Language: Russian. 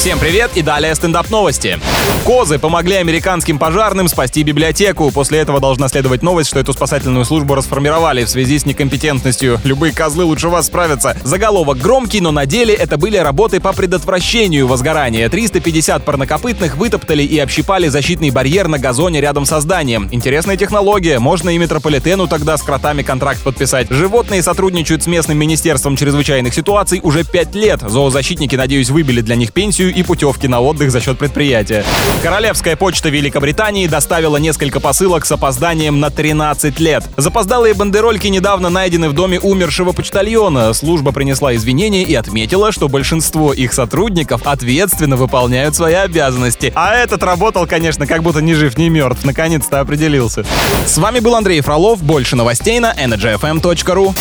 Всем привет и далее стендап новости. Козы помогли американским пожарным спасти библиотеку. После этого должна следовать новость, что эту спасательную службу расформировали в связи с некомпетентностью. Любые козлы лучше вас справятся. Заголовок громкий, но на деле это были работы по предотвращению возгорания. 350 парнокопытных вытоптали и общипали защитный барьер на газоне рядом со зданием. Интересная технология. Можно и метрополитену тогда с кротами контракт подписать. Животные сотрудничают с местным министерством чрезвычайных ситуаций уже 5 лет. Зоозащитники, надеюсь, выбили для них пенсию и путевки на отдых за счет предприятия. Королевская почта Великобритании доставила несколько посылок с опозданием на 13 лет. Запоздалые бандерольки недавно найдены в доме умершего почтальона. Служба принесла извинения и отметила, что большинство их сотрудников ответственно выполняют свои обязанности. А этот работал, конечно, как будто ни жив, ни мертв. Наконец-то определился. С вами был Андрей Фролов. Больше новостей на energyfm.ru.